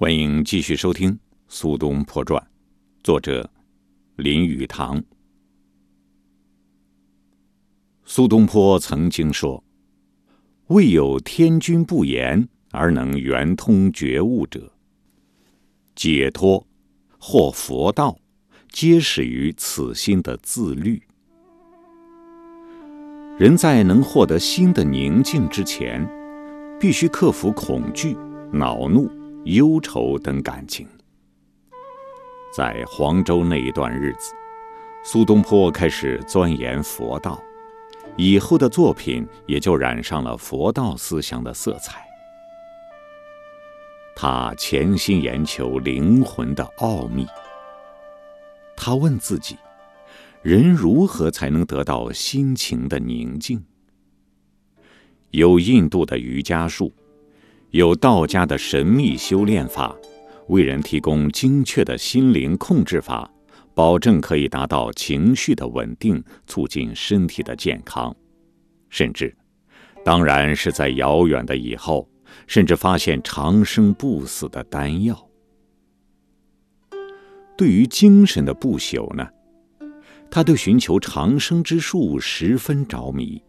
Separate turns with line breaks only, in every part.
欢迎继续收听《苏东坡传》，作者林语堂。苏东坡曾经说：“未有天君不言而能圆通觉悟者，解脱或佛道，皆始于此心的自律。”人在能获得心的宁静之前，必须克服恐惧、恼怒。忧愁等感情，在黄州那一段日子，苏东坡开始钻研佛道，以后的作品也就染上了佛道思想的色彩。他潜心研究灵魂的奥秘。他问自己：人如何才能得到心情的宁静？有印度的瑜伽术。有道家的神秘修炼法，为人提供精确的心灵控制法，保证可以达到情绪的稳定，促进身体的健康。甚至，当然是在遥远的以后，甚至发现长生不死的丹药。对于精神的不朽呢，他对寻求长生之术十分着迷。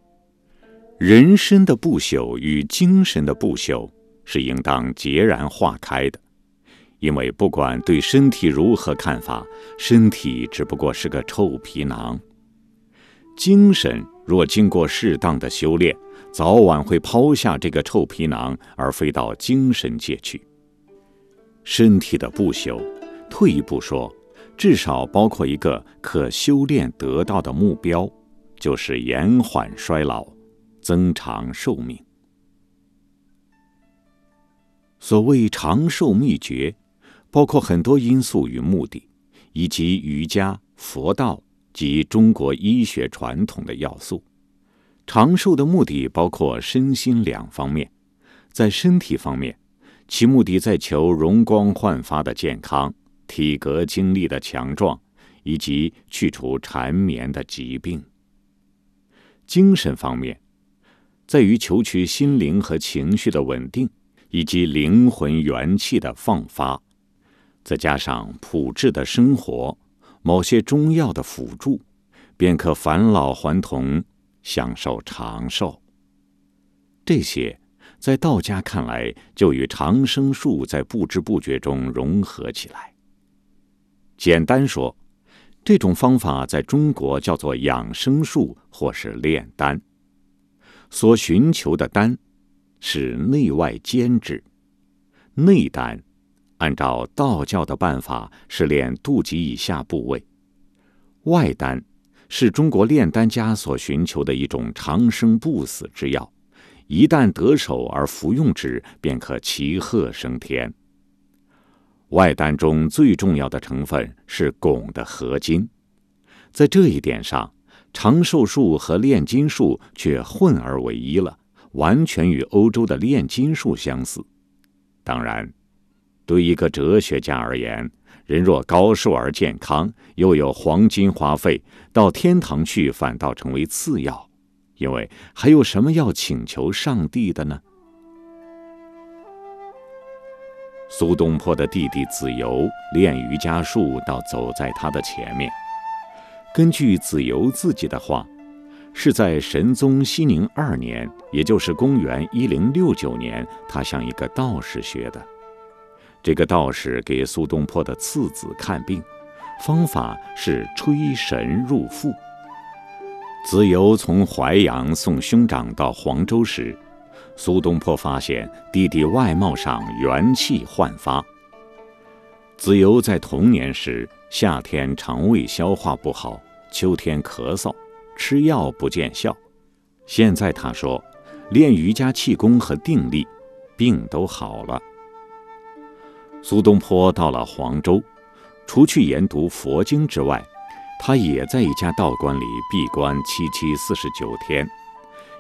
人身的不朽与精神的不朽。是应当截然化开的，因为不管对身体如何看法，身体只不过是个臭皮囊。精神若经过适当的修炼，早晚会抛下这个臭皮囊，而飞到精神界去。身体的不朽，退一步说，至少包括一个可修炼得到的目标，就是延缓衰老，增长寿命。所谓长寿秘诀，包括很多因素与目的，以及瑜伽、佛道及中国医学传统的要素。长寿的目的包括身心两方面。在身体方面，其目的在求容光焕发的健康、体格精力的强壮，以及去除缠绵的疾病。精神方面，在于求取心灵和情绪的稳定。以及灵魂元气的放发，再加上朴质的生活，某些中药的辅助，便可返老还童，享受长寿。这些在道家看来，就与长生术在不知不觉中融合起来。简单说，这种方法在中国叫做养生术，或是炼丹。所寻求的丹。是内外兼治。内丹，按照道教的办法是练肚脐以下部位；外丹，是中国炼丹家所寻求的一种长生不死之药。一旦得手而服用之，便可骑鹤升天。外丹中最重要的成分是汞的合金，在这一点上，长寿术和炼金术却混而为一了。完全与欧洲的炼金术相似。当然，对一个哲学家而言，人若高寿而健康，又有黄金花费，到天堂去反倒成为次要，因为还有什么要请求上帝的呢？苏东坡的弟弟子由练瑜伽术，倒走在他的前面。根据子由自己的话。是在神宗熙宁二年，也就是公元一零六九年，他向一个道士学的。这个道士给苏东坡的次子看病，方法是吹神入腹。子由从淮阳送兄长到黄州时，苏东坡发现弟弟外貌上元气焕发。子由在童年时，夏天肠胃消化不好，秋天咳嗽。吃药不见效，现在他说，练瑜伽气功和定力，病都好了。苏东坡到了黄州，除去研读佛经之外，他也在一家道观里闭关七七四十九天。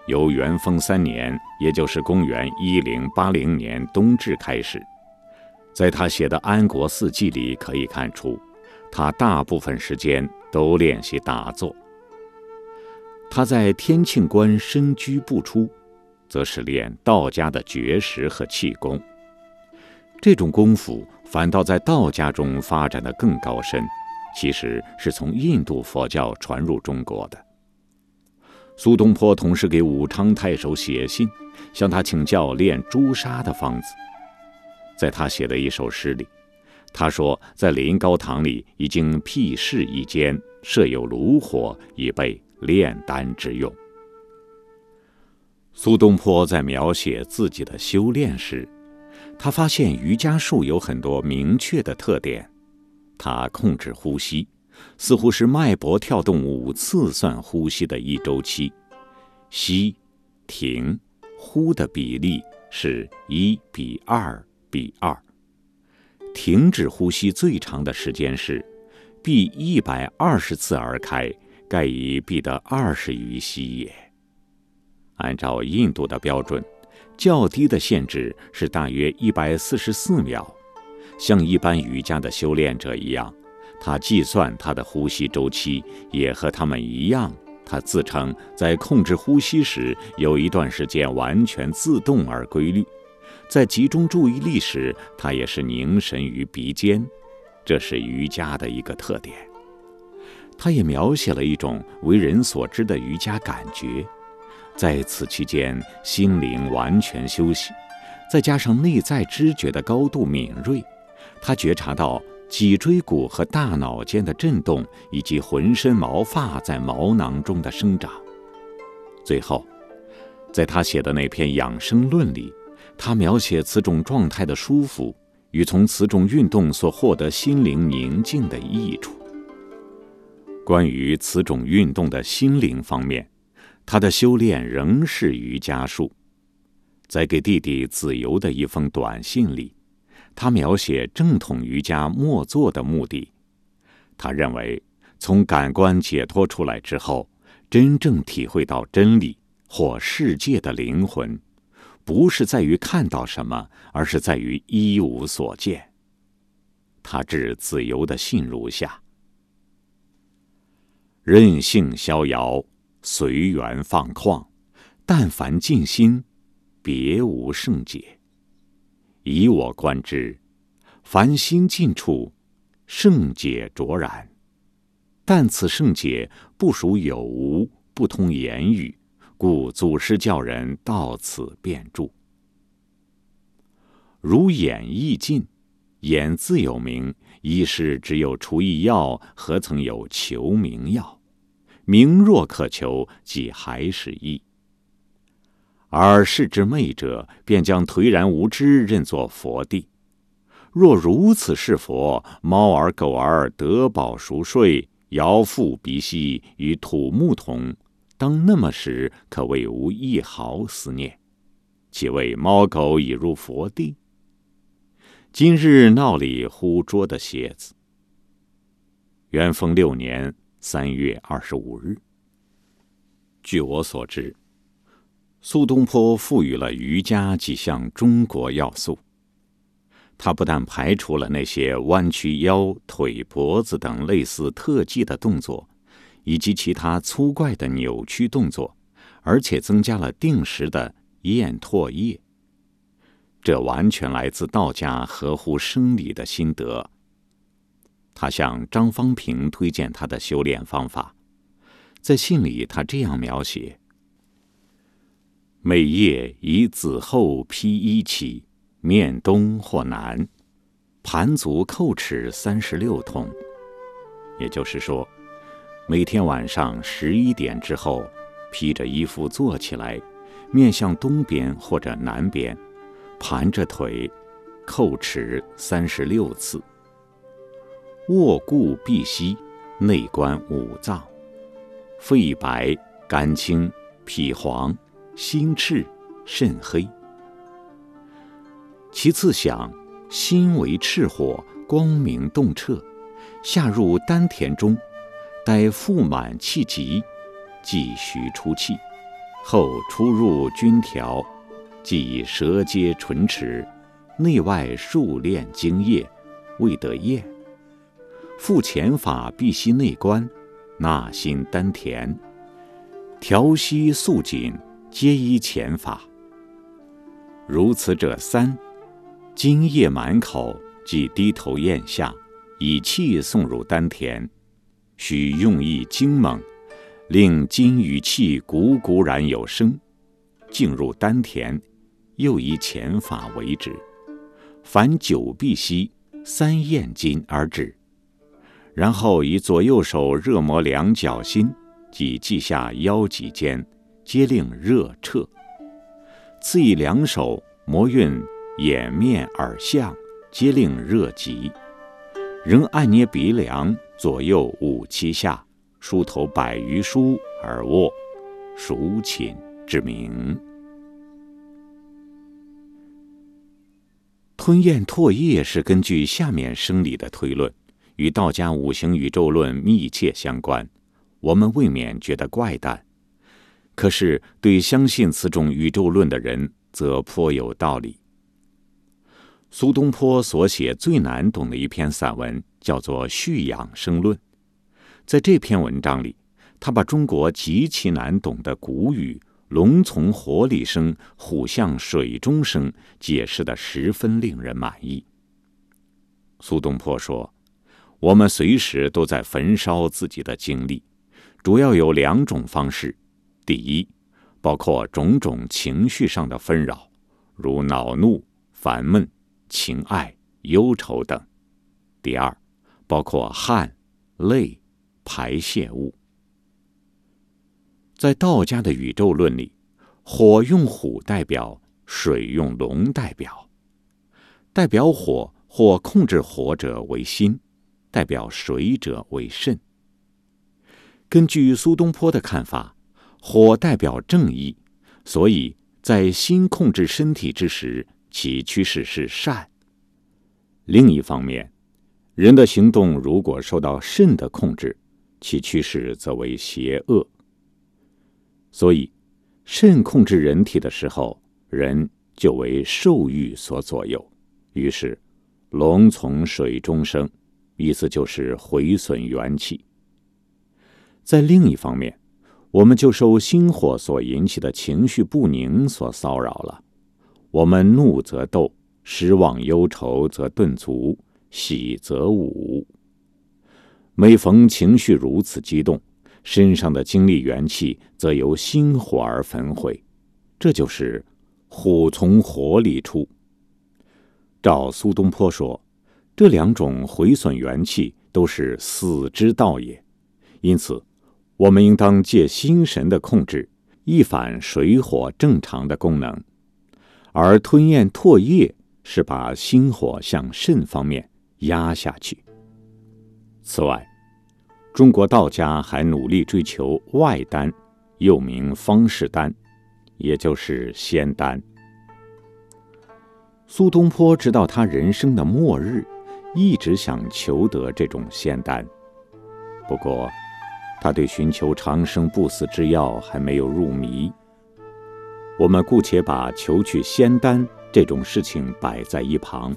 由元丰三年，也就是公元一零八零年冬至开始，在他写的《安国四记》里可以看出，他大部分时间都练习打坐。他在天庆观深居不出，则是练道家的绝食和气功。这种功夫反倒在道家中发展的更高深，其实是从印度佛教传入中国的。苏东坡同时给武昌太守写信，向他请教练朱砂的方子。在他写的一首诗里，他说，在临高堂里已经辟室一间，设有炉火，以备炼丹之用。苏东坡在描写自己的修炼时，他发现瑜伽术有很多明确的特点。他控制呼吸，似乎是脉搏跳动五次算呼吸的一周期，吸、停、呼的比例是一比二比二。停止呼吸最长的时间是闭一百二十次而开，盖以闭得二十余息也。按照印度的标准。较低的限制是大约一百四十四秒，像一般瑜伽的修炼者一样，他计算他的呼吸周期也和他们一样。他自称在控制呼吸时有一段时间完全自动而规律，在集中注意力时，他也是凝神于鼻尖，这是瑜伽的一个特点。他也描写了一种为人所知的瑜伽感觉。在此期间，心灵完全休息，再加上内在知觉的高度敏锐，他觉察到脊椎骨和大脑间的震动，以及浑身毛发在毛囊中的生长。最后，在他写的那篇养生论里，他描写此种状态的舒服与从此种运动所获得心灵宁静的益处。关于此种运动的心灵方面。他的修炼仍是瑜伽术，在给弟弟子由的一封短信里，他描写正统瑜伽默坐的目的。他认为，从感官解脱出来之后，真正体会到真理或世界的灵魂，不是在于看到什么，而是在于一无所见。他致子由的信如下：任性逍遥。随缘放旷，但凡静心，别无胜解。以我观之，凡心尽处，圣解卓然。但此圣解不属有无，不通言语，故祖师教人到此便住。如眼亦尽，眼自有名，一是只有除异药，何曾有求名药？名若可求，即还是义。而视之昧者，便将颓然无知认作佛地。若如此是佛，猫儿狗儿得饱熟睡，摇腹鼻息，与土木同，当那么时，可谓无一毫思念。岂谓猫狗已入佛地？今日闹里忽捉的蝎子。元丰六年。三月二十五日。据我所知，苏东坡赋予了瑜伽几项中国要素。他不但排除了那些弯曲腰、腿、脖子等类似特技的动作，以及其他粗怪的扭曲动作，而且增加了定时的咽唾液。这完全来自道家合乎生理的心得。他向张方平推荐他的修炼方法，在信里他这样描写：每夜以子后披衣起，面东或南，盘足叩齿三十六通。也就是说，每天晚上十一点之后，披着衣服坐起来，面向东边或者南边，盘着腿，叩齿三十六次。卧固必息，内观五脏，肺白肝清，脾黄，心赤，肾黑。其次想，心为赤火，光明洞彻，下入丹田中，待腹满气急，即徐出气，后出入均调，即舌接唇齿，内外数练精液，未得咽。复前法必息内观，纳心丹田，调息肃紧，皆依前法。如此者三，津液满口，即低头咽下，以气送入丹田，需用意精猛，令津与气汩汩然有声，进入丹田，又以前法为止。凡九必息，三咽津而止。然后以左右手热摩两脚心，即脐下腰脊间，皆令热彻。次以两手摩运眼面耳相，皆令热极。仍按捏鼻梁左右五七下，梳头百余梳而卧，熟寝之名。吞咽唾液是根据下面生理的推论。与道家五行宇宙论密切相关，我们未免觉得怪诞。可是对相信此种宇宙论的人，则颇有道理。苏东坡所写最难懂的一篇散文，叫做《续养生论》。在这篇文章里，他把中国极其难懂的古语“龙从火里生，虎向水中生”解释的十分令人满意。苏东坡说。我们随时都在焚烧自己的精力，主要有两种方式：第一，包括种种情绪上的纷扰，如恼怒、烦闷、情爱、忧愁等；第二，包括汗、泪、排泄物。在道家的宇宙论里，火用虎代表，水用龙代表。代表火或控制火者为心。代表水者为肾。根据苏东坡的看法，火代表正义，所以在心控制身体之时，其趋势是善。另一方面，人的行动如果受到肾的控制，其趋势则为邪恶。所以，肾控制人体的时候，人就为兽欲所左右。于是，龙从水中生。意思就是毁损元气。在另一方面，我们就受心火所引起的情绪不宁所骚扰了。我们怒则斗，失望忧愁则顿足，喜则舞。每逢情绪如此激动，身上的精力元气则由心火而焚毁。这就是虎从火里出。照苏东坡说。这两种毁损元气都是死之道也，因此，我们应当借心神的控制，一反水火正常的功能，而吞咽唾液是把心火向肾方面压下去。此外，中国道家还努力追求外丹，又名方士丹，也就是仙丹。苏东坡直到他人生的末日。一直想求得这种仙丹，不过他对寻求长生不死之药还没有入迷。我们姑且把求取仙丹这种事情摆在一旁。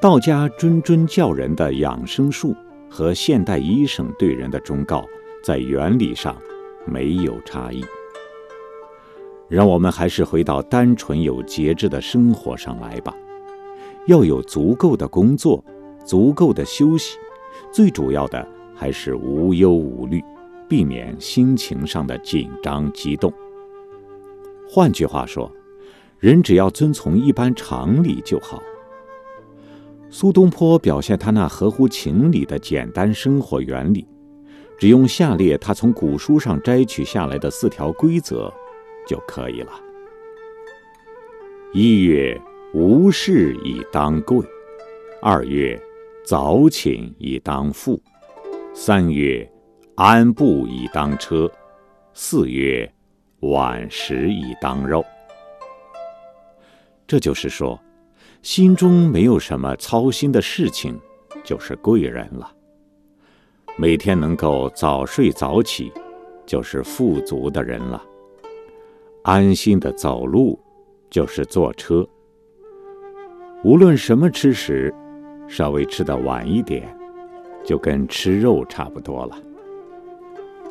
道家谆谆教人的养生术和现代医生对人的忠告，在原理上没有差异。让我们还是回到单纯有节制的生活上来吧。要有足够的工作，足够的休息，最主要的还是无忧无虑，避免心情上的紧张激动。换句话说，人只要遵从一般常理就好。苏东坡表现他那合乎情理的简单生活原理，只用下列他从古书上摘取下来的四条规则就可以了：一月。无事以当贵，二月早寝以当富，三月安步以当车，四月晚食以当肉。这就是说，心中没有什么操心的事情，就是贵人了。每天能够早睡早起，就是富足的人了。安心的走路，就是坐车。无论什么吃食，稍微吃的晚一点，就跟吃肉差不多了。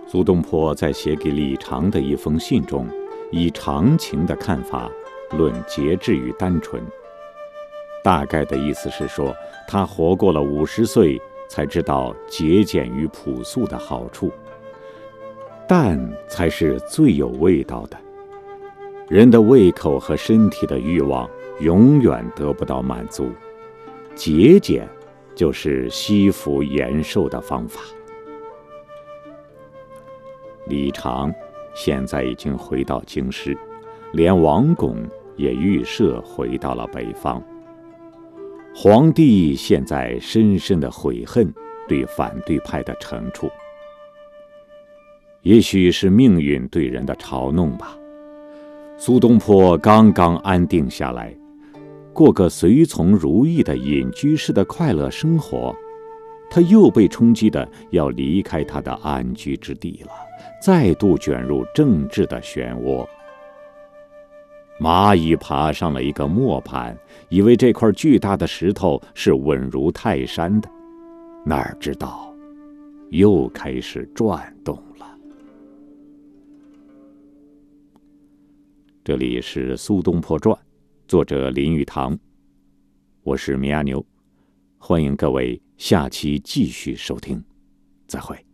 苏东坡在写给李常的一封信中，以长情的看法论节制与单纯，大概的意思是说，他活过了五十岁，才知道节俭与朴素的好处。淡才是最有味道的。人的胃口和身体的欲望永远得不到满足，节俭就是惜福延寿的方法。李常现在已经回到京师，连王巩也预设回到了北方。皇帝现在深深的悔恨对反对派的惩处，也许是命运对人的嘲弄吧。苏东坡刚刚安定下来，过个随从如意的隐居式的快乐生活，他又被冲击的要离开他的安居之地了，再度卷入政治的漩涡。蚂蚁爬上了一个磨盘，以为这块巨大的石头是稳如泰山的，哪知道又开始转动了。这里是《苏东坡传》，作者林语堂，我是米阿牛，欢迎各位下期继续收听，再会。